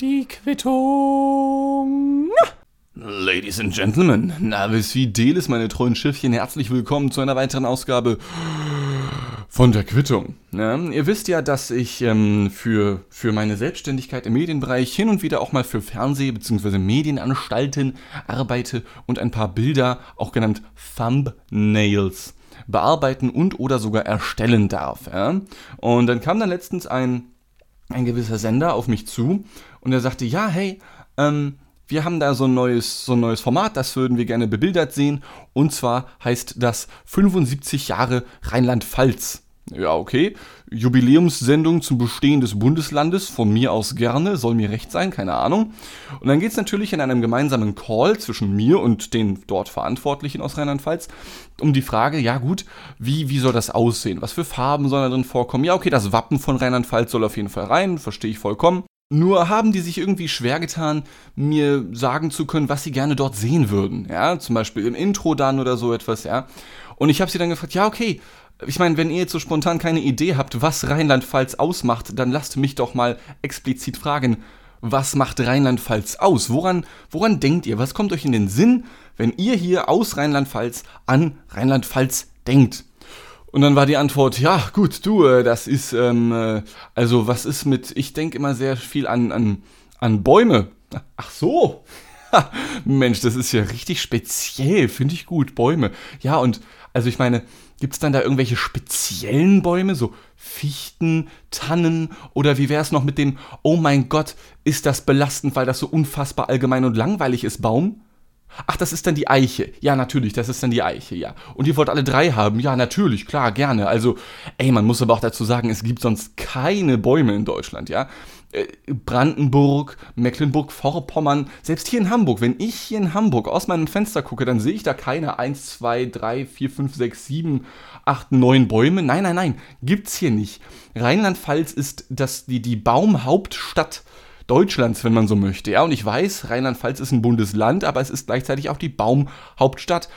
Die Quittung. Ladies and Gentlemen, Navis Fidelis, meine treuen Schiffchen, herzlich willkommen zu einer weiteren Ausgabe von der Quittung. Ja, ihr wisst ja, dass ich ähm, für, für meine Selbstständigkeit im Medienbereich hin und wieder auch mal für Fernseh- bzw. Medienanstalten arbeite und ein paar Bilder, auch genannt Thumbnails, bearbeiten und oder sogar erstellen darf. Ja? Und dann kam dann letztens ein, ein gewisser Sender auf mich zu und er sagte, ja, hey, ähm, wir haben da so ein neues, so ein neues Format, das würden wir gerne bebildert sehen. Und zwar heißt das 75 Jahre Rheinland-Pfalz. Ja, okay. Jubiläumssendung zum Bestehen des Bundeslandes, von mir aus gerne, soll mir recht sein, keine Ahnung. Und dann geht es natürlich in einem gemeinsamen Call zwischen mir und den dort Verantwortlichen aus Rheinland-Pfalz um die Frage, ja gut, wie, wie soll das aussehen? Was für Farben sollen da drin vorkommen? Ja, okay, das Wappen von Rheinland-Pfalz soll auf jeden Fall rein, verstehe ich vollkommen. Nur haben die sich irgendwie schwer getan, mir sagen zu können, was sie gerne dort sehen würden. Ja, zum Beispiel im Intro dann oder so etwas, ja. Und ich habe sie dann gefragt, ja, okay, ich meine, wenn ihr jetzt so spontan keine Idee habt, was Rheinland-Pfalz ausmacht, dann lasst mich doch mal explizit fragen, was macht Rheinland-Pfalz aus? Woran, woran denkt ihr? Was kommt euch in den Sinn, wenn ihr hier aus Rheinland-Pfalz an Rheinland-Pfalz denkt? Und dann war die Antwort, ja, gut, du, äh, das ist, ähm, äh, also was ist mit, ich denke immer sehr viel an, an, an Bäume. Ach so. Mensch, das ist ja richtig speziell, finde ich gut, Bäume. Ja, und also ich meine, gibt es dann da irgendwelche speziellen Bäume, so Fichten, Tannen oder wie wäre es noch mit dem, oh mein Gott, ist das belastend, weil das so unfassbar allgemein und langweilig ist, Baum? Ach, das ist dann die Eiche. Ja, natürlich, das ist dann die Eiche, ja. Und ihr wollt alle drei haben? Ja, natürlich, klar, gerne. Also, ey, man muss aber auch dazu sagen, es gibt sonst keine Bäume in Deutschland, ja. Äh, Brandenburg, Mecklenburg-Vorpommern, selbst hier in Hamburg, wenn ich hier in Hamburg aus meinem Fenster gucke, dann sehe ich da keine 1, 2, 3, 4, 5, 6, 7, 8, 9 Bäume. Nein, nein, nein, gibt's hier nicht. Rheinland-Pfalz ist das, die, die Baumhauptstadt Deutschlands, wenn man so möchte. Ja, und ich weiß, Rheinland-Pfalz ist ein Bundesland, aber es ist gleichzeitig auch die Baumhauptstadt.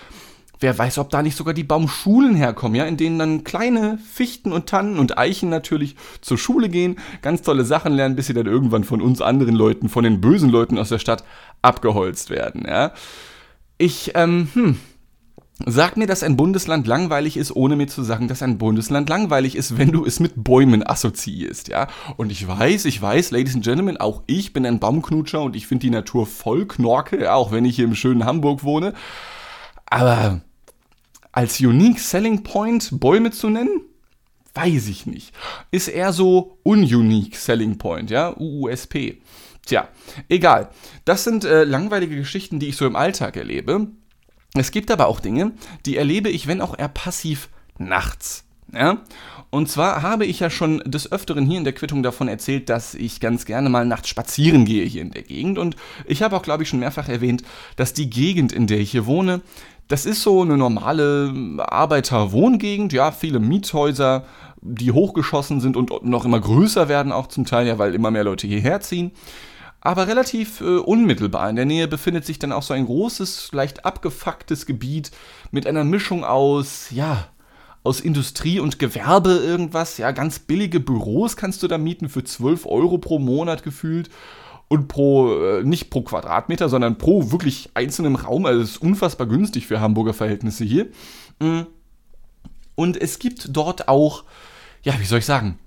Wer weiß, ob da nicht sogar die Baumschulen herkommen, ja, in denen dann kleine Fichten und Tannen und Eichen natürlich zur Schule gehen, ganz tolle Sachen lernen, bis sie dann irgendwann von uns anderen Leuten, von den bösen Leuten aus der Stadt abgeholzt werden, ja. Ich, ähm, hm, Sag mir, dass ein Bundesland langweilig ist, ohne mir zu sagen, dass ein Bundesland langweilig ist, wenn du es mit Bäumen assoziierst, ja? Und ich weiß, ich weiß, Ladies and Gentlemen, auch ich bin ein Baumknutscher und ich finde die Natur voll Knorke, ja, auch wenn ich hier im schönen Hamburg wohne. Aber als Unique Selling Point Bäume zu nennen? Weiß ich nicht. Ist eher so ununique Selling Point, ja? UUSP. Tja, egal. Das sind äh, langweilige Geschichten, die ich so im Alltag erlebe. Es gibt aber auch Dinge, die erlebe ich, wenn auch eher passiv, nachts. Ja? Und zwar habe ich ja schon des Öfteren hier in der Quittung davon erzählt, dass ich ganz gerne mal nachts spazieren gehe hier in der Gegend. Und ich habe auch, glaube ich, schon mehrfach erwähnt, dass die Gegend, in der ich hier wohne, das ist so eine normale Arbeiterwohngegend, ja, viele Miethäuser, die hochgeschossen sind und noch immer größer werden auch zum Teil, ja, weil immer mehr Leute hierher ziehen aber relativ äh, unmittelbar. In der Nähe befindet sich dann auch so ein großes, leicht abgefucktes Gebiet mit einer Mischung aus, ja, aus Industrie und Gewerbe irgendwas. Ja, ganz billige Büros kannst du da mieten für 12 Euro pro Monat gefühlt. Und pro, äh, nicht pro Quadratmeter, sondern pro wirklich einzelnen Raum. Also es ist unfassbar günstig für Hamburger Verhältnisse hier. Mm. Und es gibt dort auch, ja, wie soll ich sagen?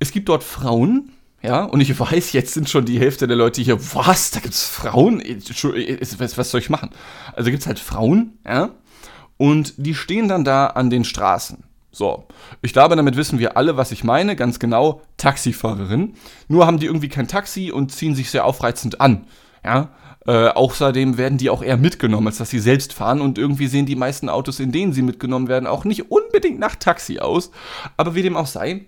Es gibt dort Frauen, ja, und ich weiß, jetzt sind schon die Hälfte der Leute hier, was, da gibt's Frauen? Was soll ich machen? Also gibt's halt Frauen, ja, und die stehen dann da an den Straßen. So, ich glaube, damit wissen wir alle, was ich meine, ganz genau, Taxifahrerin. Nur haben die irgendwie kein Taxi und ziehen sich sehr aufreizend an, ja. Äh, außerdem werden die auch eher mitgenommen, als dass sie selbst fahren. Und irgendwie sehen die meisten Autos, in denen sie mitgenommen werden, auch nicht unbedingt nach Taxi aus. Aber wie dem auch sei,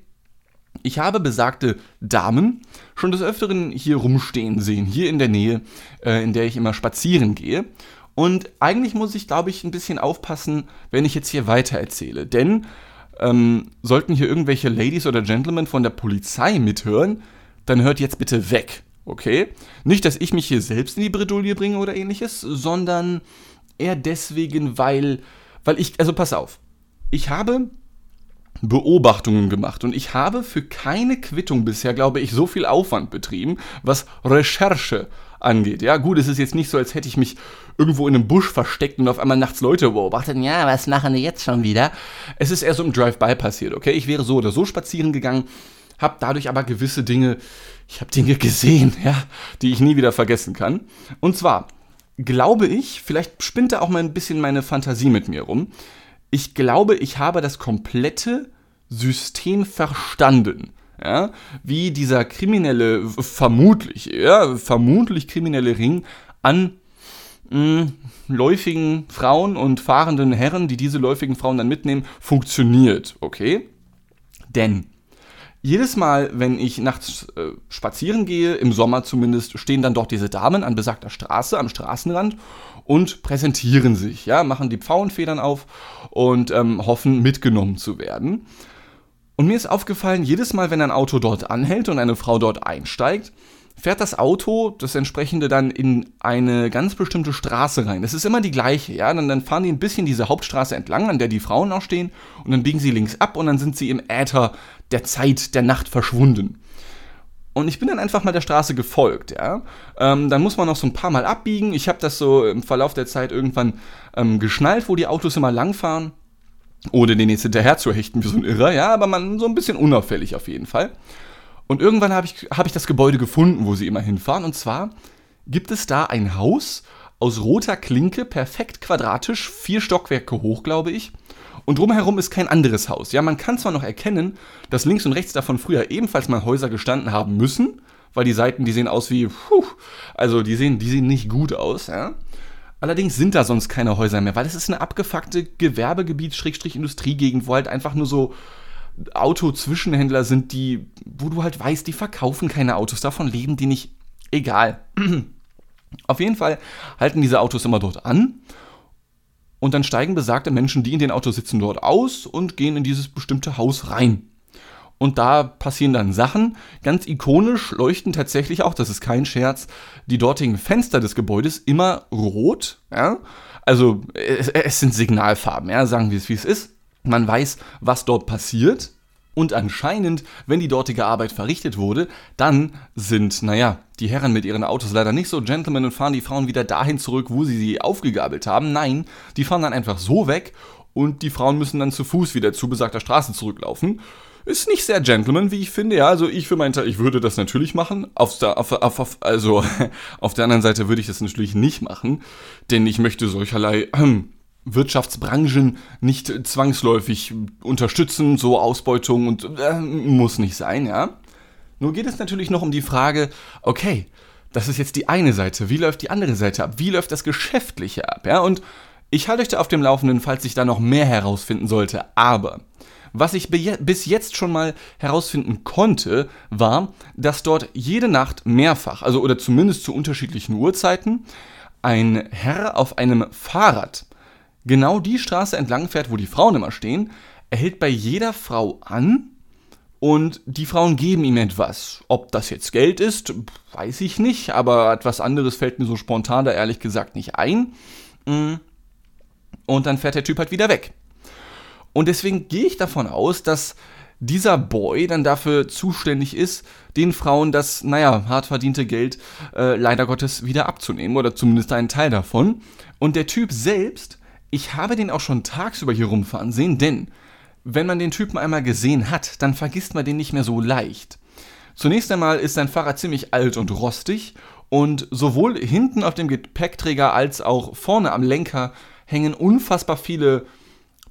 ich habe besagte Damen schon des Öfteren hier rumstehen sehen, hier in der Nähe, äh, in der ich immer spazieren gehe. Und eigentlich muss ich, glaube ich, ein bisschen aufpassen, wenn ich jetzt hier weiter erzähle. Denn ähm, sollten hier irgendwelche Ladies oder Gentlemen von der Polizei mithören, dann hört jetzt bitte weg, okay? Nicht, dass ich mich hier selbst in die Bredouille bringe oder ähnliches, sondern eher deswegen, weil, weil ich, also pass auf, ich habe Beobachtungen gemacht und ich habe für keine Quittung bisher, glaube ich, so viel Aufwand betrieben, was Recherche angeht. Ja, gut, es ist jetzt nicht so, als hätte ich mich irgendwo in einem Busch versteckt und auf einmal nachts Leute beobachtet. Ja, was machen die jetzt schon wieder? Es ist eher so im Drive-by passiert, okay? Ich wäre so oder so spazieren gegangen, habe dadurch aber gewisse Dinge, ich habe Dinge gesehen, ja, die ich nie wieder vergessen kann. Und zwar glaube ich, vielleicht spinnt da auch mal ein bisschen meine Fantasie mit mir rum. Ich glaube, ich habe das komplette System verstanden ja, wie dieser kriminelle, vermutlich, ja, vermutlich kriminelle Ring an mh, hm, läufigen Frauen und fahrenden Herren, die diese läufigen Frauen dann mitnehmen, funktioniert, okay? Denn jedes Mal, wenn ich nachts äh, spazieren gehe, im Sommer zumindest, stehen dann dort diese Damen an besagter Straße, am Straßenrand und präsentieren sich, ja, machen die Pfauenfedern auf und ähm, hoffen mitgenommen zu werden. Und mir ist aufgefallen, jedes Mal, wenn ein Auto dort anhält und eine Frau dort einsteigt, fährt das Auto, das entsprechende, dann in eine ganz bestimmte Straße rein. Es ist immer die gleiche, ja. Dann, dann fahren die ein bisschen diese Hauptstraße entlang, an der die Frauen auch stehen, und dann biegen sie links ab und dann sind sie im Äther der Zeit, der Nacht verschwunden. Und ich bin dann einfach mal der Straße gefolgt, ja. Ähm, dann muss man noch so ein paar Mal abbiegen. Ich habe das so im Verlauf der Zeit irgendwann ähm, geschnallt, wo die Autos immer langfahren ohne den jetzt hinterher zu hechten wie so ein Irrer, ja, aber man so ein bisschen unauffällig auf jeden Fall. Und irgendwann habe ich, hab ich das Gebäude gefunden, wo sie immer hinfahren. Und zwar gibt es da ein Haus aus roter Klinke, perfekt quadratisch, vier Stockwerke hoch, glaube ich. Und drumherum ist kein anderes Haus. Ja, man kann zwar noch erkennen, dass links und rechts davon früher ebenfalls mal Häuser gestanden haben müssen, weil die Seiten, die sehen aus wie, puh, also die sehen, die sehen nicht gut aus, ja. Allerdings sind da sonst keine Häuser mehr, weil es ist eine abgefuckte Gewerbegebiet-Industriegegend, wo halt einfach nur so Autozwischenhändler sind, die, wo du halt weißt, die verkaufen keine Autos, davon leben die nicht. Egal. Auf jeden Fall halten diese Autos immer dort an und dann steigen besagte Menschen, die in den Autos sitzen, dort aus und gehen in dieses bestimmte Haus rein. Und da passieren dann Sachen. Ganz ikonisch leuchten tatsächlich auch, das ist kein Scherz, die dortigen Fenster des Gebäudes immer rot. Ja? Also es, es sind Signalfarben, ja? sagen wir es wie es ist. Man weiß, was dort passiert. Und anscheinend, wenn die dortige Arbeit verrichtet wurde, dann sind, naja, die Herren mit ihren Autos leider nicht so Gentlemen und fahren die Frauen wieder dahin zurück, wo sie sie aufgegabelt haben. Nein, die fahren dann einfach so weg und die Frauen müssen dann zu Fuß wieder zu besagter Straße zurücklaufen. Ist nicht sehr Gentleman, wie ich finde. Ja, also ich für meinen Teil, ich würde das natürlich machen. Auf der, auf, auf, also auf der anderen Seite würde ich das natürlich nicht machen, denn ich möchte solcherlei äh, Wirtschaftsbranchen nicht zwangsläufig unterstützen, so Ausbeutung und äh, muss nicht sein, ja. Nur geht es natürlich noch um die Frage, okay, das ist jetzt die eine Seite, wie läuft die andere Seite ab? Wie läuft das Geschäftliche ab, ja? Und ich halte euch da auf dem Laufenden, falls ich da noch mehr herausfinden sollte, aber was ich bis jetzt schon mal herausfinden konnte, war, dass dort jede Nacht mehrfach, also oder zumindest zu unterschiedlichen Uhrzeiten, ein Herr auf einem Fahrrad genau die Straße entlang fährt, wo die Frauen immer stehen, er hält bei jeder Frau an und die Frauen geben ihm etwas. Ob das jetzt Geld ist, weiß ich nicht, aber etwas anderes fällt mir so spontan da ehrlich gesagt nicht ein. Mm. Und dann fährt der Typ halt wieder weg. Und deswegen gehe ich davon aus, dass dieser Boy dann dafür zuständig ist, den Frauen das, naja, hart verdiente Geld äh, leider Gottes wieder abzunehmen oder zumindest einen Teil davon. Und der Typ selbst, ich habe den auch schon tagsüber hier rumfahren sehen, denn wenn man den Typen einmal gesehen hat, dann vergisst man den nicht mehr so leicht. Zunächst einmal ist sein Fahrrad ziemlich alt und rostig und sowohl hinten auf dem Gepäckträger als auch vorne am Lenker hängen unfassbar viele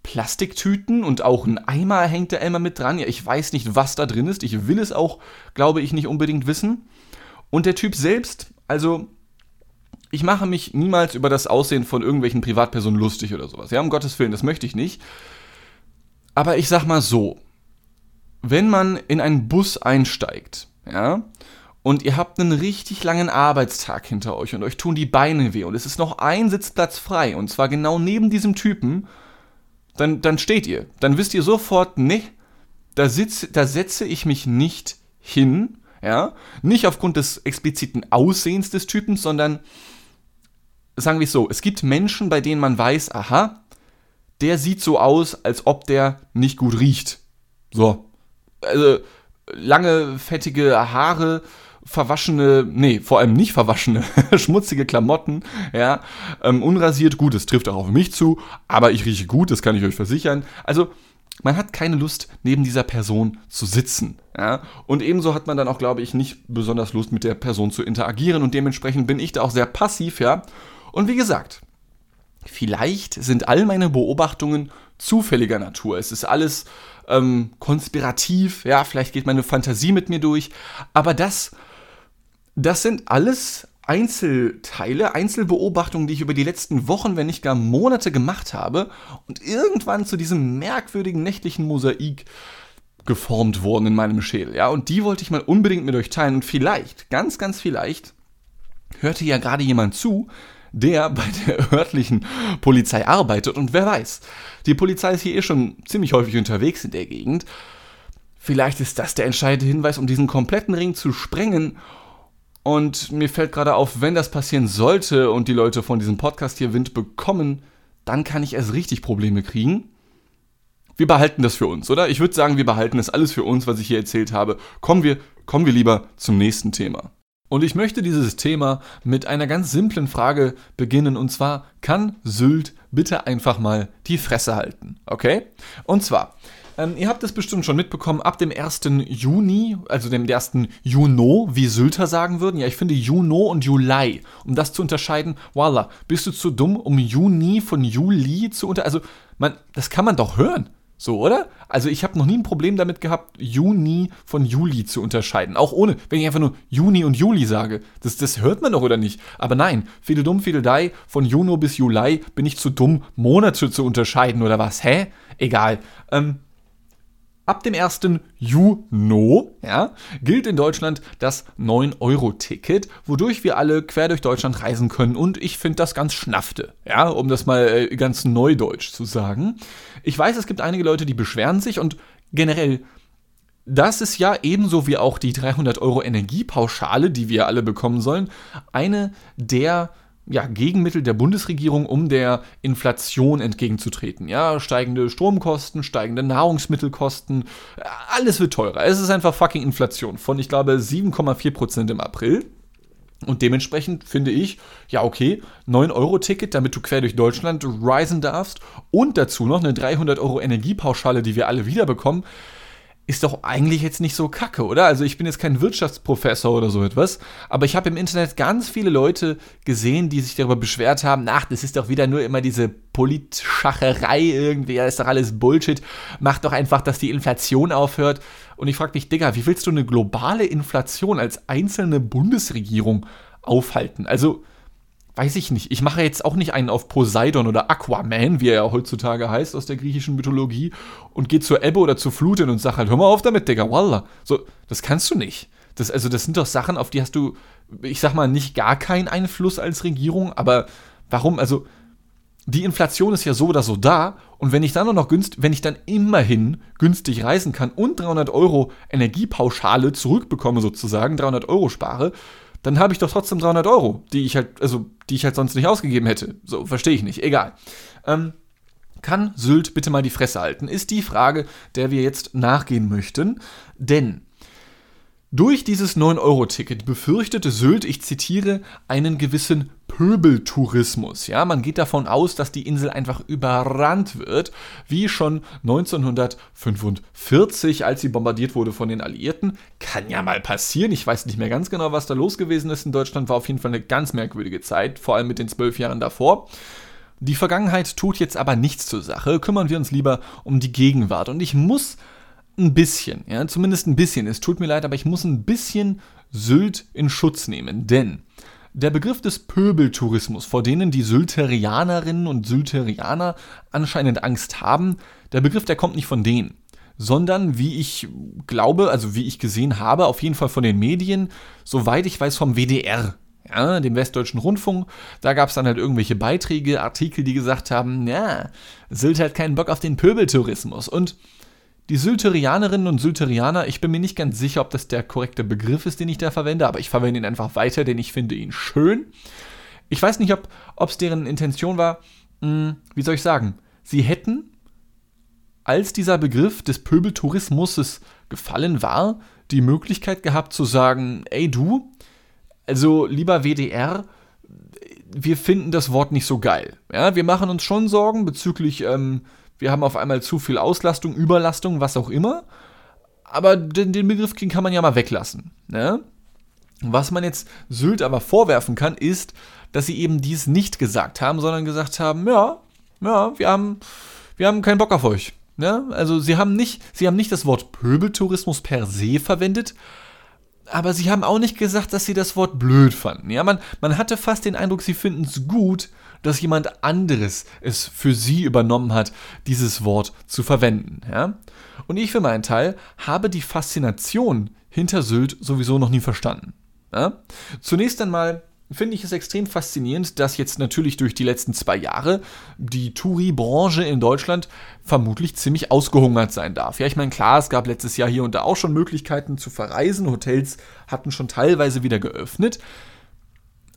Plastiktüten und auch ein Eimer hängt da immer mit dran. Ja, ich weiß nicht, was da drin ist. Ich will es auch, glaube ich, nicht unbedingt wissen. Und der Typ selbst, also ich mache mich niemals über das Aussehen von irgendwelchen Privatpersonen lustig oder sowas. Ja, um Gottes Willen, das möchte ich nicht. Aber ich sag mal so, wenn man in einen Bus einsteigt, ja, und ihr habt einen richtig langen Arbeitstag hinter euch und euch tun die Beine weh und es ist noch ein Sitzplatz frei und zwar genau neben diesem Typen dann, dann steht ihr. Dann wisst ihr sofort, nee, da, da setze ich mich nicht hin, ja, nicht aufgrund des expliziten Aussehens des Typens, sondern sagen wir es so, es gibt Menschen, bei denen man weiß, aha, der sieht so aus, als ob der nicht gut riecht. So. Also, lange, fettige Haare, verwaschene, nee, vor allem nicht verwaschene, schmutzige Klamotten, ja, ähm, unrasiert, gut, das trifft auch auf mich zu, aber ich rieche gut, das kann ich euch versichern. Also, man hat keine Lust, neben dieser Person zu sitzen. Ja? Und ebenso hat man dann auch, glaube ich, nicht besonders Lust, mit der Person zu interagieren und dementsprechend bin ich da auch sehr passiv, ja. Und wie gesagt, vielleicht sind all meine Beobachtungen zufälliger Natur. Es ist alles ähm, konspirativ, ja, vielleicht geht meine Fantasie mit mir durch, aber das, das sind alles Einzelteile, Einzelbeobachtungen, die ich über die letzten Wochen, wenn nicht gar Monate gemacht habe und irgendwann zu diesem merkwürdigen nächtlichen Mosaik geformt wurden in meinem Schädel. Ja, und die wollte ich mal unbedingt mit euch teilen und vielleicht, ganz, ganz vielleicht, hörte ja gerade jemand zu, der bei der örtlichen Polizei arbeitet und wer weiß, die Polizei ist hier eh schon ziemlich häufig unterwegs in der Gegend. Vielleicht ist das der entscheidende Hinweis, um diesen kompletten Ring zu sprengen und mir fällt gerade auf, wenn das passieren sollte und die Leute von diesem Podcast hier Wind bekommen, dann kann ich erst richtig Probleme kriegen. Wir behalten das für uns, oder? Ich würde sagen, wir behalten das alles für uns, was ich hier erzählt habe. Kommen wir, kommen wir lieber zum nächsten Thema. Und ich möchte dieses Thema mit einer ganz simplen Frage beginnen, und zwar, kann Sylt bitte einfach mal die Fresse halten? Okay? Und zwar, ähm, ihr habt es bestimmt schon mitbekommen, ab dem 1. Juni, also dem 1. Juno, wie Sylter sagen würden. Ja, ich finde Juno und Juli, um das zu unterscheiden, voila, bist du zu dumm, um Juni von Juli zu unter... Also, man, das kann man doch hören. So, oder? Also ich habe noch nie ein Problem damit gehabt, Juni von Juli zu unterscheiden. Auch ohne, wenn ich einfach nur Juni und Juli sage. Das, das hört man doch, oder nicht? Aber nein, viele dumm, viele dei, von Juno bis Juli bin ich zu dumm, Monate zu unterscheiden, oder was? Hä? Egal. Ähm, Ab dem 1. Juni ja, gilt in Deutschland das 9-Euro-Ticket, wodurch wir alle quer durch Deutschland reisen können. Und ich finde das ganz schnaffte, ja, um das mal äh, ganz neudeutsch zu sagen. Ich weiß, es gibt einige Leute, die beschweren sich und generell das ist ja ebenso wie auch die 300 Euro Energiepauschale, die wir alle bekommen sollen, eine der ja, Gegenmittel der Bundesregierung, um der Inflation entgegenzutreten. Ja, steigende Stromkosten, steigende Nahrungsmittelkosten, alles wird teurer. Es ist einfach fucking Inflation von, ich glaube, 7,4% im April. Und dementsprechend finde ich, ja, okay, 9-Euro-Ticket, damit du quer durch Deutschland reisen darfst und dazu noch eine 300 Euro Energiepauschale, die wir alle wiederbekommen ist doch eigentlich jetzt nicht so kacke, oder? Also ich bin jetzt kein Wirtschaftsprofessor oder so etwas, aber ich habe im Internet ganz viele Leute gesehen, die sich darüber beschwert haben, ach, das ist doch wieder nur immer diese Politschacherei irgendwie, das ist doch alles Bullshit, mach doch einfach, dass die Inflation aufhört. Und ich frage mich, Digga, wie willst du eine globale Inflation als einzelne Bundesregierung aufhalten? Also weiß ich nicht. Ich mache jetzt auch nicht einen auf Poseidon oder Aquaman, wie er ja heutzutage heißt aus der griechischen Mythologie, und gehe zur Ebbe oder zur Flut hin und sage halt, hör mal auf damit, Digga, wallah. So, das kannst du nicht. Das, also, das sind doch Sachen, auf die hast du, ich sag mal, nicht gar keinen Einfluss als Regierung, aber warum? Also, die Inflation ist ja so oder so da und wenn ich dann noch günstig, wenn ich dann immerhin günstig reisen kann und 300 Euro Energiepauschale zurückbekomme sozusagen, 300 Euro spare, dann habe ich doch trotzdem 300 Euro, die ich halt, also, die ich halt sonst nicht ausgegeben hätte. So, verstehe ich nicht. Egal. Ähm, kann Sylt bitte mal die Fresse halten? Ist die Frage, der wir jetzt nachgehen möchten. Denn durch dieses 9-Euro-Ticket befürchtete Sylt, ich zitiere, einen gewissen Pöbeltourismus. Ja, man geht davon aus, dass die Insel einfach überrannt wird, wie schon 1945, als sie bombardiert wurde von den Alliierten. Kann ja mal passieren. Ich weiß nicht mehr ganz genau, was da los gewesen ist in Deutschland. War auf jeden Fall eine ganz merkwürdige Zeit, vor allem mit den zwölf Jahren davor. Die Vergangenheit tut jetzt aber nichts zur Sache. Kümmern wir uns lieber um die Gegenwart. Und ich muss ein bisschen, ja, zumindest ein bisschen. Es tut mir leid, aber ich muss ein bisschen Sylt in Schutz nehmen, denn der Begriff des Pöbeltourismus, vor denen die Sylterianerinnen und Sylterianer anscheinend Angst haben, der Begriff, der kommt nicht von denen, sondern wie ich glaube, also wie ich gesehen habe, auf jeden Fall von den Medien, soweit ich weiß vom WDR, ja, dem Westdeutschen Rundfunk. Da gab es dann halt irgendwelche Beiträge, Artikel, die gesagt haben, ja, Sylt hat keinen Bock auf den Pöbeltourismus. Und die Sylterianerinnen und Sylterianer, ich bin mir nicht ganz sicher, ob das der korrekte Begriff ist, den ich da verwende, aber ich verwende ihn einfach weiter, denn ich finde ihn schön. Ich weiß nicht, ob es deren Intention war, mh, hm, wie soll ich sagen, sie hätten als dieser Begriff des Pöbeltourismus gefallen war, die Möglichkeit gehabt zu sagen, ey du, also lieber WDR, wir finden das Wort nicht so geil. Ja, wir machen uns schon Sorgen bezüglich, ähm, wir haben auf einmal zu viel Auslastung, Überlastung, was auch immer. Aber den, den Begriff kann man ja mal weglassen. Ne? Was man jetzt Sylt aber vorwerfen kann, ist, dass sie eben dies nicht gesagt haben, sondern gesagt haben, ja, ja, wir haben, wir haben keinen Bock auf euch. Ne? Also sie haben nicht, sie haben nicht das Wort Pöbeltourismus per se verwendet, aber sie haben auch nicht gesagt, dass sie das Wort blöd fanden. Ja, man, man hatte fast den Eindruck, sie finden es gut, dass jemand anderes es für sie übernommen hat, dieses Wort zu verwenden. Ja? Und ich für meinen Teil habe die Faszination hinter Sylt sowieso noch nie verstanden. Ja? Zunächst einmal finde ich es extrem faszinierend, dass jetzt natürlich durch die letzten zwei Jahre die Touri-Branche in Deutschland vermutlich ziemlich ausgehungert sein darf. Ja, ich meine, klar, es gab letztes Jahr hier und da auch schon Möglichkeiten zu verreisen. Hotels hatten schon teilweise wieder geöffnet.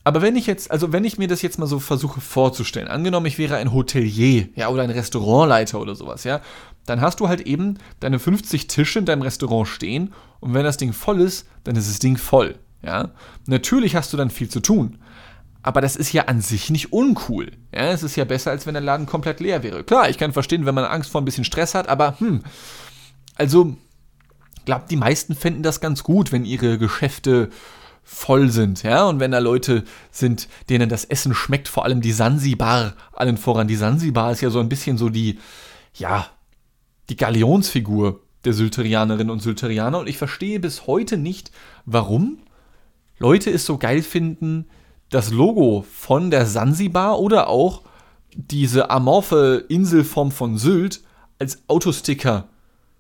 Aber wenn ich jetzt, also wenn ich mir das jetzt mal so versuche vorzustellen, angenommen, ich wäre ein Hotelier, ja, oder ein Restaurantleiter oder sowas, ja, dann hast du halt eben deine 50 Tische in deinem Restaurant stehen und wenn das Ding voll ist, dann ist das Ding voll. Ja? Natürlich hast du dann viel zu tun. Aber das ist ja an sich nicht uncool. Ja, es ist ja besser, als wenn der Laden komplett leer wäre. Klar, ich kann verstehen, wenn man Angst vor ein bisschen Stress hat, aber hm, also, glaube, die meisten fänden das ganz gut, wenn ihre Geschäfte voll sind, ja, und wenn da Leute sind, denen das Essen schmeckt, vor allem die Sansibar, allen voran. Die Sansibar ist ja so ein bisschen so die, ja, die Galionsfigur der Sylterianerinnen und Sylterianer und ich verstehe bis heute nicht, warum Leute es so geil finden, das Logo von der Sansibar oder auch diese amorphe Inselform von Sylt als Autosticker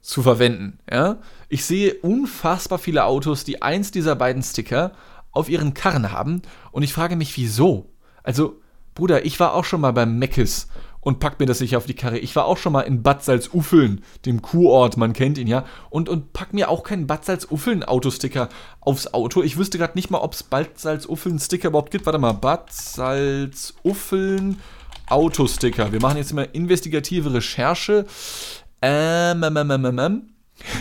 zu verwenden. Ja? Ich sehe unfassbar viele Autos, die eins dieser beiden Sticker auf ihren Karren haben und ich frage mich, wieso? Also, Bruder, ich war auch schon mal beim Meckes und pack mir das nicht auf die Karre. Ich war auch schon mal in Bad Salzuffeln, dem Kurort, man kennt ihn ja, und, und pack mir auch keinen Bad Salzuffeln Autosticker aufs Auto. Ich wüsste gerade nicht mal, ob es Bad Salzuffeln Sticker überhaupt gibt. Warte mal, Bad Salzuffeln Autosticker. Wir machen jetzt immer investigative Recherche. Ähm, ähm, ähm, ähm, ähm.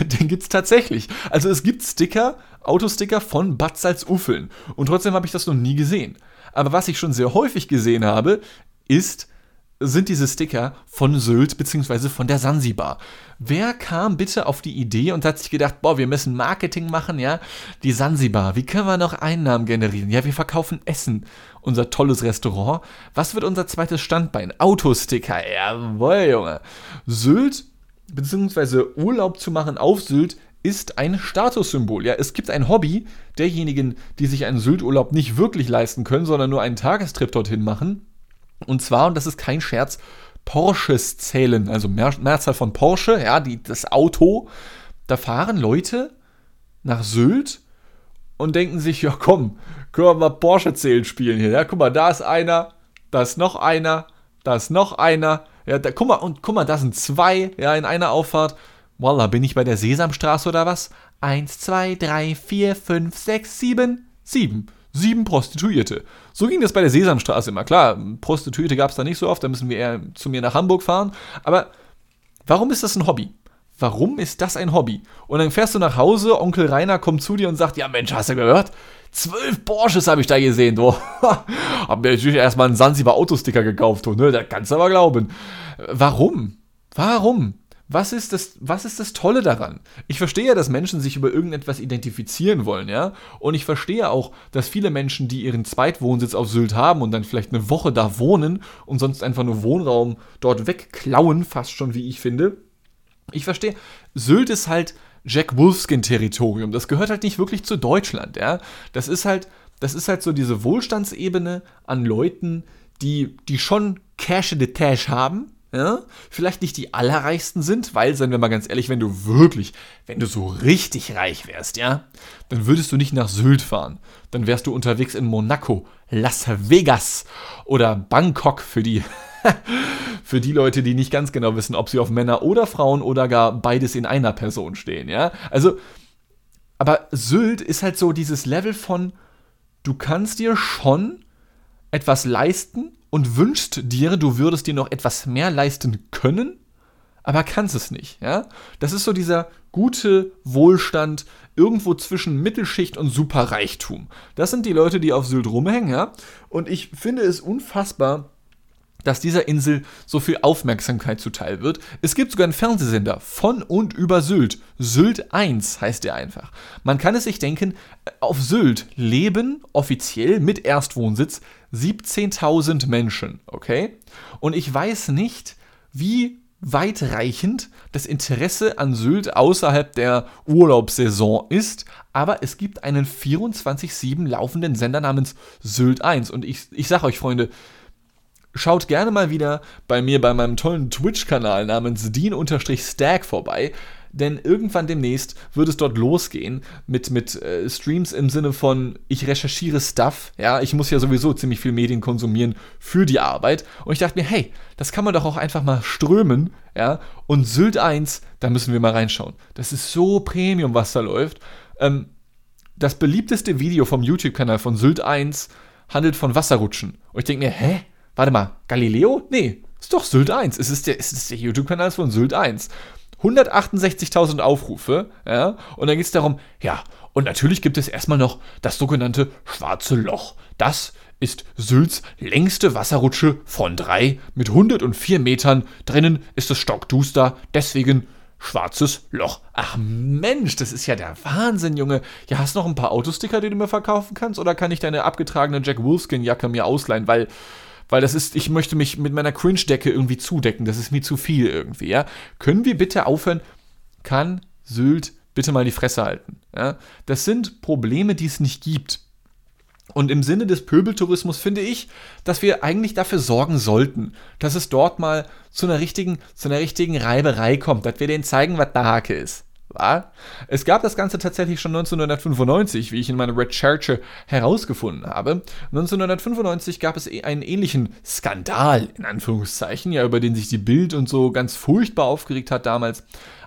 Den gibt's tatsächlich. Also es gibt Sticker, Autosticker von Bad Salzuffeln. Und trotzdem habe ich das noch nie gesehen. Aber was ich schon sehr häufig gesehen habe, ist sind diese Sticker von Sylt bzw. von der Sansibar. Wer kam bitte auf die Idee und hat sich gedacht, boah, wir müssen Marketing machen, ja? Die Sansibar, wie können wir noch Einnahmen generieren? Ja, wir verkaufen Essen, unser tolles Restaurant. Was wird unser zweites Standbein? Autosticker, jawohl, Junge. Sylt bzw. Urlaub zu machen auf Sylt ist ein Statussymbol. Ja, es gibt ein Hobby derjenigen, die sich einen Sylt-Urlaub nicht wirklich leisten können, sondern nur einen Tagestrip dorthin machen und zwar, und das ist kein Scherz, Porsches zählen, also Mehr Mehrzahl von Porsche, ja, die, das Auto. Da fahren Leute nach Sylt und denken sich, ja komm, können wir mal Porsche zählen spielen hier. Ja, guck mal, da ist einer, da ist noch einer, da ist noch einer. Ja, da, guck mal, und guck mal, da sind zwei, ja, in einer Auffahrt. Wallah, bin ich bei der Sesamstraße oder was? Eins, zwei, drei, vier, fünf, sechs, sieben, sieben sieben Prostituierte. So ging das bei der Sesamstraße immer. Klar, Prostituierte gab es da nicht so oft, da müssen wir eher zu mir nach Hamburg fahren. Aber warum ist das ein Hobby? Warum ist das ein Hobby? Und dann fährst du nach Hause, Onkel Rainer kommt zu dir und sagt, ja Mensch, hast du gehört? Zwölf Porsches habe ich da gesehen, du. hab mir natürlich erstmal einen Sansibar Autosticker gekauft, du, ne? Das kannst du aber glauben. Warum? Warum? Was ist, das, was ist das Tolle daran? Ich verstehe ja, dass Menschen sich über irgendetwas identifizieren wollen, ja? Und ich verstehe auch, dass viele Menschen, die ihren Zweitwohnsitz auf Sylt haben und dann vielleicht eine Woche da wohnen und sonst einfach nur Wohnraum dort wegklauen, fast schon, wie ich finde. Ich verstehe, Sylt ist halt Jack Wolfskin-Territorium. Das gehört halt nicht wirklich zu Deutschland, ja? Das ist halt, das ist halt so diese Wohlstandsebene an Leuten, die, die schon Cash in the Tash haben, ja, vielleicht nicht die allerreichsten sind, weil, seien wir mal ganz ehrlich, wenn du wirklich, wenn du so richtig reich wärst, ja, dann würdest du nicht nach Sylt fahren. Dann wärst du unterwegs in Monaco, Las Vegas oder Bangkok für die, für die Leute, die nicht ganz genau wissen, ob sie auf Männer oder Frauen oder gar beides in einer Person stehen, ja. Also, aber Sylt ist halt so dieses Level von, du kannst dir schon etwas leisten und wünschst dir, du würdest dir noch etwas mehr leisten können, aber kannst es nicht, ja? Das ist so dieser gute Wohlstand irgendwo zwischen Mittelschicht und Superreichtum. Das sind die Leute, die auf Sylt rumhängen, ja? Und ich finde es unfassbar, dass dieser Insel so viel Aufmerksamkeit zuteil wird. Es gibt sogar einen Fernsehsender von und über Sylt. Sylt 1 heißt der einfach. Man kann es sich denken, auf Sylt leben offiziell mit Erstwohnsitz 17.000 Menschen, okay? Und ich weiß nicht, wie weitreichend das Interesse an Sylt außerhalb der Urlaubssaison ist, aber es gibt einen 24-7 laufenden Sender namens Sylt 1. Und ich, ich sag euch, Freunde, Schaut gerne mal wieder bei mir bei meinem tollen Twitch-Kanal namens Dean-Stack vorbei, denn irgendwann demnächst wird es dort losgehen mit, mit äh, Streams im Sinne von, ich recherchiere Stuff, ja, ich muss ja sowieso ziemlich viel Medien konsumieren für die Arbeit und ich dachte mir, hey, das kann man doch auch einfach mal strömen, ja, und Sylt 1, da müssen wir mal reinschauen. Das ist so Premium, was da läuft. Ähm, das beliebteste Video vom YouTube-Kanal von Sylt 1 handelt von Wasserrutschen. Und ich denke mir, hä? Warte mal, Galileo? Nee, ist doch Sylt 1. Es ist der, der YouTube-Kanal von Sylt 1. 168.000 Aufrufe, ja, und dann geht es darum, ja, und natürlich gibt es erstmal noch das sogenannte Schwarze Loch. Das ist Sylts längste Wasserrutsche von drei mit 104 Metern. Drinnen ist es stockduster, deswegen Schwarzes Loch. Ach Mensch, das ist ja der Wahnsinn, Junge. Ja, hast du noch ein paar Autosticker, die du mir verkaufen kannst? Oder kann ich deine abgetragene Jack Wolfskin-Jacke mir ausleihen? Weil weil das ist, ich möchte mich mit meiner Cringe-Decke irgendwie zudecken. Das ist mir zu viel irgendwie, ja. Können wir bitte aufhören? Kann Sylt bitte mal die Fresse halten? Ja? Das sind Probleme, die es nicht gibt. Und im Sinne des Pöbeltourismus finde ich, dass wir eigentlich dafür sorgen sollten, dass es dort mal zu einer richtigen, zu einer richtigen Reiberei kommt, dass wir denen zeigen, was der Hake ist. Es gab das Ganze tatsächlich schon 1995, wie ich in meiner Recherche herausgefunden habe. 1995 gab es einen ähnlichen Skandal, in Anführungszeichen, ja, über den sich die Bild und so ganz furchtbar aufgeregt hat damals,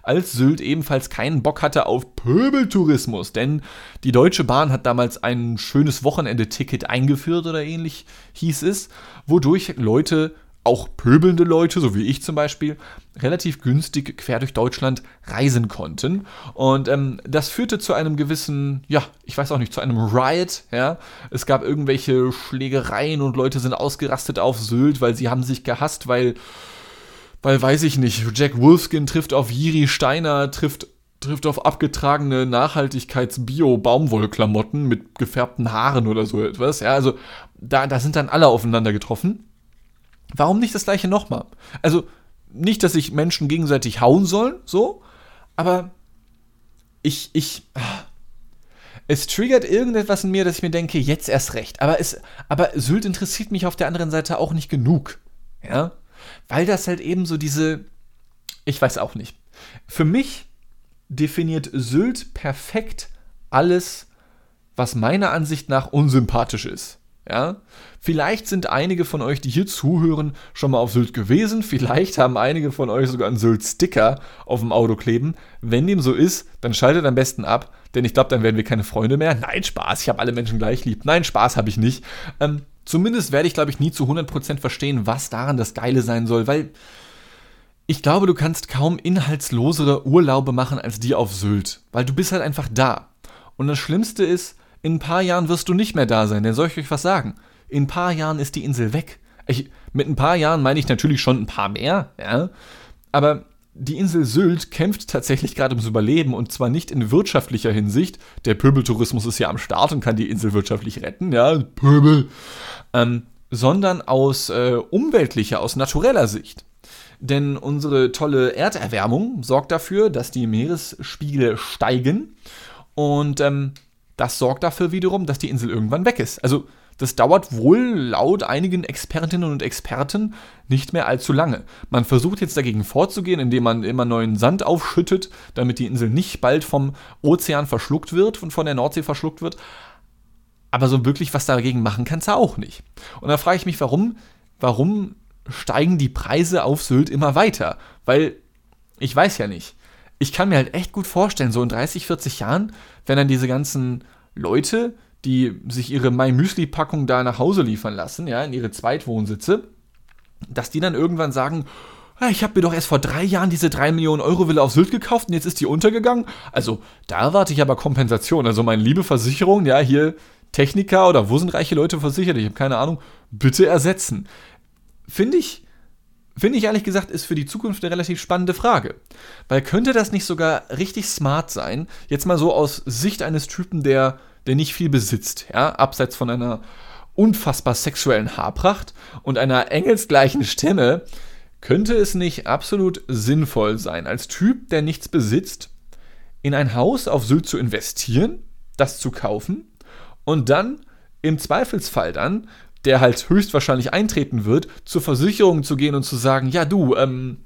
als Sylt ebenfalls keinen Bock hatte auf Pöbeltourismus, denn die Deutsche Bahn hat damals ein schönes Wochenende-Ticket eingeführt oder ähnlich hieß es, wodurch Leute auch pöbelnde Leute, so wie ich zum Beispiel, relativ günstig quer durch Deutschland reisen konnten. Und ähm, das führte zu einem gewissen, ja, ich weiß auch nicht, zu einem Riot, ja. Es gab irgendwelche Schlägereien und Leute sind ausgerastet auf Sylt, weil sie haben sich gehasst, weil, weil weiß ich nicht, Jack Wolfskin trifft auf Jiri Steiner, trifft trifft auf abgetragene Nachhaltigkeits-Bio-Baumwollklamotten mit gefärbten Haaren oder so etwas. Ja, also da, da sind dann alle aufeinander getroffen. Warum nicht das gleiche nochmal? Also, nicht, dass sich Menschen gegenseitig hauen sollen, so, aber ich, ich, es triggert irgendetwas in mir, dass ich mir denke, jetzt erst recht. Aber es, aber Sylt interessiert mich auf der anderen Seite auch nicht genug. Ja? Weil das halt eben so diese, ich weiß auch nicht. Für mich definiert Sylt perfekt alles, was meiner Ansicht nach unsympathisch ist. Ja? Vielleicht sind einige von euch, die hier zuhören, schon mal auf Sylt gewesen. Vielleicht haben einige von euch sogar einen Sylt-Sticker auf dem Auto kleben. Wenn dem so ist, dann schaltet am besten ab, denn ich glaube, dann werden wir keine Freunde mehr. Nein, Spaß, ich habe alle Menschen gleich lieb. Nein, Spaß habe ich nicht. Ähm, zumindest werde ich, glaube ich, nie zu 100% verstehen, was daran das Geile sein soll, weil ich glaube, du kannst kaum inhaltslosere Urlaube machen als die auf Sylt, weil du bist halt einfach da. Und das Schlimmste ist, in ein paar Jahren wirst du nicht mehr da sein, denn soll ich euch was sagen? In ein paar Jahren ist die Insel weg. Ich, mit ein paar Jahren meine ich natürlich schon ein paar mehr, ja. Aber die Insel Sylt kämpft tatsächlich gerade ums Überleben und zwar nicht in wirtschaftlicher Hinsicht. Der Pöbeltourismus ist ja am Start und kann die Insel wirtschaftlich retten, ja, Pöbel. Ähm, sondern aus äh, umweltlicher, aus natureller Sicht. Denn unsere tolle Erderwärmung sorgt dafür, dass die Meeresspiegel steigen und ähm, das sorgt dafür wiederum, dass die Insel irgendwann weg ist. Also das dauert wohl laut einigen Expertinnen und Experten nicht mehr allzu lange. Man versucht jetzt dagegen vorzugehen, indem man immer neuen Sand aufschüttet, damit die Insel nicht bald vom Ozean verschluckt wird und von der Nordsee verschluckt wird. Aber so wirklich was dagegen machen kannst du auch nicht. Und da frage ich mich, warum, warum steigen die Preise auf Sylt immer weiter? Weil ich weiß ja nicht ich kann mir halt echt gut vorstellen, so in 30, 40 Jahren, wenn dann diese ganzen Leute, die sich ihre My Müsli-Packung da nach Hause liefern lassen, ja, in ihre Zweitwohnsitze, dass die dann irgendwann sagen, ich habe mir doch erst vor drei Jahren diese drei Millionen Euro Villa auf Sylt gekauft und jetzt ist die untergegangen. Also da erwarte ich aber Kompensation. Also meine liebe Versicherung, ja, hier Techniker oder wo sind reiche Leute versichert? Ich habe keine Ahnung. Bitte ersetzen. Finde ich, finde ich ehrlich gesagt, ist für die Zukunft eine relativ spannende Frage. Weil könnte das nicht sogar richtig smart sein? Jetzt mal so aus Sicht eines Typen, der, der nicht viel besitzt, ja, abseits von einer unfassbar sexuellen Haarpracht und einer engelsgleichen Stimme, könnte es nicht absolut sinnvoll sein, als Typ, der nichts besitzt, in ein Haus auf Sylt zu investieren, das zu kaufen und dann im Zweifelsfall dann, der halt höchstwahrscheinlich eintreten wird, zur Versicherung zu gehen und zu sagen, ja du, ähm,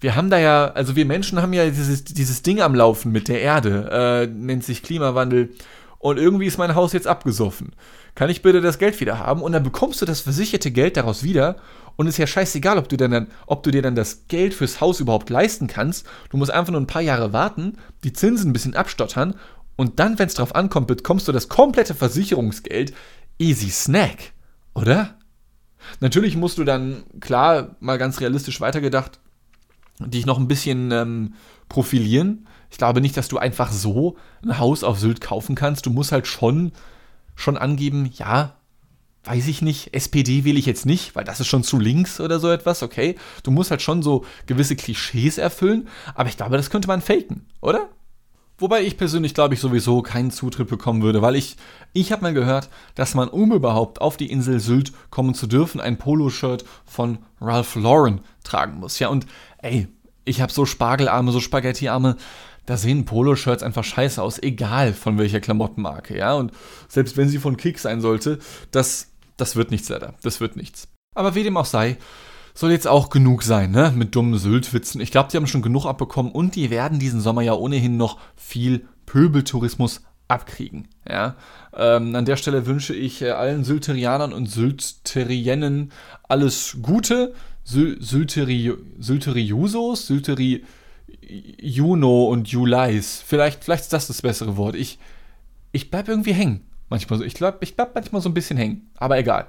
wir haben da ja, also wir Menschen haben ja dieses, dieses Ding am Laufen mit der Erde, äh, nennt sich Klimawandel und irgendwie ist mein Haus jetzt abgesoffen. Kann ich bitte das Geld wieder haben? Und dann bekommst du das versicherte Geld daraus wieder und ist ja scheißegal, ob du, dann, ob du dir dann das Geld fürs Haus überhaupt leisten kannst. Du musst einfach nur ein paar Jahre warten, die Zinsen ein bisschen abstottern und dann, wenn es drauf ankommt, bekommst du das komplette Versicherungsgeld. Easy Snack, oder? Natürlich musst du dann, klar, mal ganz realistisch weitergedacht, dich noch ein bisschen ähm, profilieren. Ich glaube nicht, dass du einfach so ein Haus auf Sylt kaufen kannst. Du musst halt schon, schon angeben, ja, weiß ich nicht, SPD wähle ich jetzt nicht, weil das ist schon zu links oder so etwas, okay. Du musst halt schon so gewisse Klischees erfüllen, aber ich glaube, das könnte man faken, oder? Wobei ich persönlich glaube ich sowieso keinen Zutritt bekommen würde, weil ich, ich habe mal gehört, dass man, um überhaupt auf die Insel Sylt kommen zu dürfen, ein Poloshirt von Ralph Lauren tragen muss. Ja, und ey, ich habe so Spargelarme, so Spaghettiarme, da sehen Poloshirts einfach scheiße aus, egal von welcher Klamottenmarke, ja. Und selbst wenn sie von Kick sein sollte, das das wird nichts, leider. Das wird nichts. Aber wie dem auch sei, soll jetzt auch genug sein, ne? Mit dummen Syltwitzen. Ich glaube, die haben schon genug abbekommen und die werden diesen Sommer ja ohnehin noch viel Pöbeltourismus abkriegen. Ja? Ähm, an der Stelle wünsche ich äh, allen Sylterianern und Sylterienen alles Gute. Syl Sylteri Sylteriusos, Sylteri Juno und Julais. Vielleicht, vielleicht ist das das bessere Wort. Ich, ich bleib irgendwie hängen. Manchmal so. Ich glaube, ich bleib manchmal so ein bisschen hängen. Aber egal.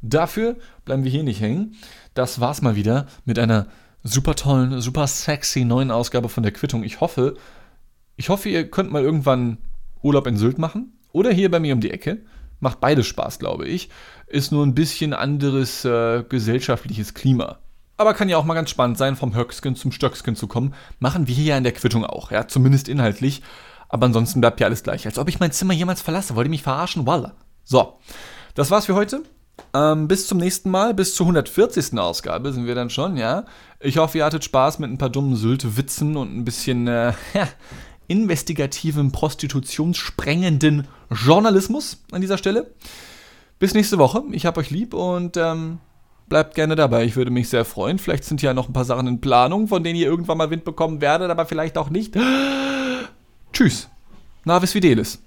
Dafür bleiben wir hier nicht hängen. Das war's mal wieder mit einer super tollen, super sexy neuen Ausgabe von der Quittung. Ich hoffe, ich hoffe, ihr könnt mal irgendwann Urlaub in Sylt machen. Oder hier bei mir um die Ecke. Macht beides Spaß, glaube ich. Ist nur ein bisschen anderes äh, gesellschaftliches Klima. Aber kann ja auch mal ganz spannend sein, vom Höcksken zum Stöcksken zu kommen. Machen wir hier ja in der Quittung auch, ja, zumindest inhaltlich. Aber ansonsten bleibt ja alles gleich. Als ob ich mein Zimmer jemals verlasse. Wollt ihr mich verarschen? Walla. So, das war's für heute. Ähm, bis zum nächsten Mal, bis zur 140. Ausgabe sind wir dann schon, ja. Ich hoffe, ihr hattet Spaß mit ein paar dummen Sylte-Witzen und ein bisschen äh, ja, investigativem, prostitutionssprengenden Journalismus an dieser Stelle. Bis nächste Woche. Ich hab euch lieb und ähm, bleibt gerne dabei. Ich würde mich sehr freuen. Vielleicht sind ja noch ein paar Sachen in Planung, von denen ihr irgendwann mal Wind bekommen werdet, aber vielleicht auch nicht. Tschüss. Navis Fidelis.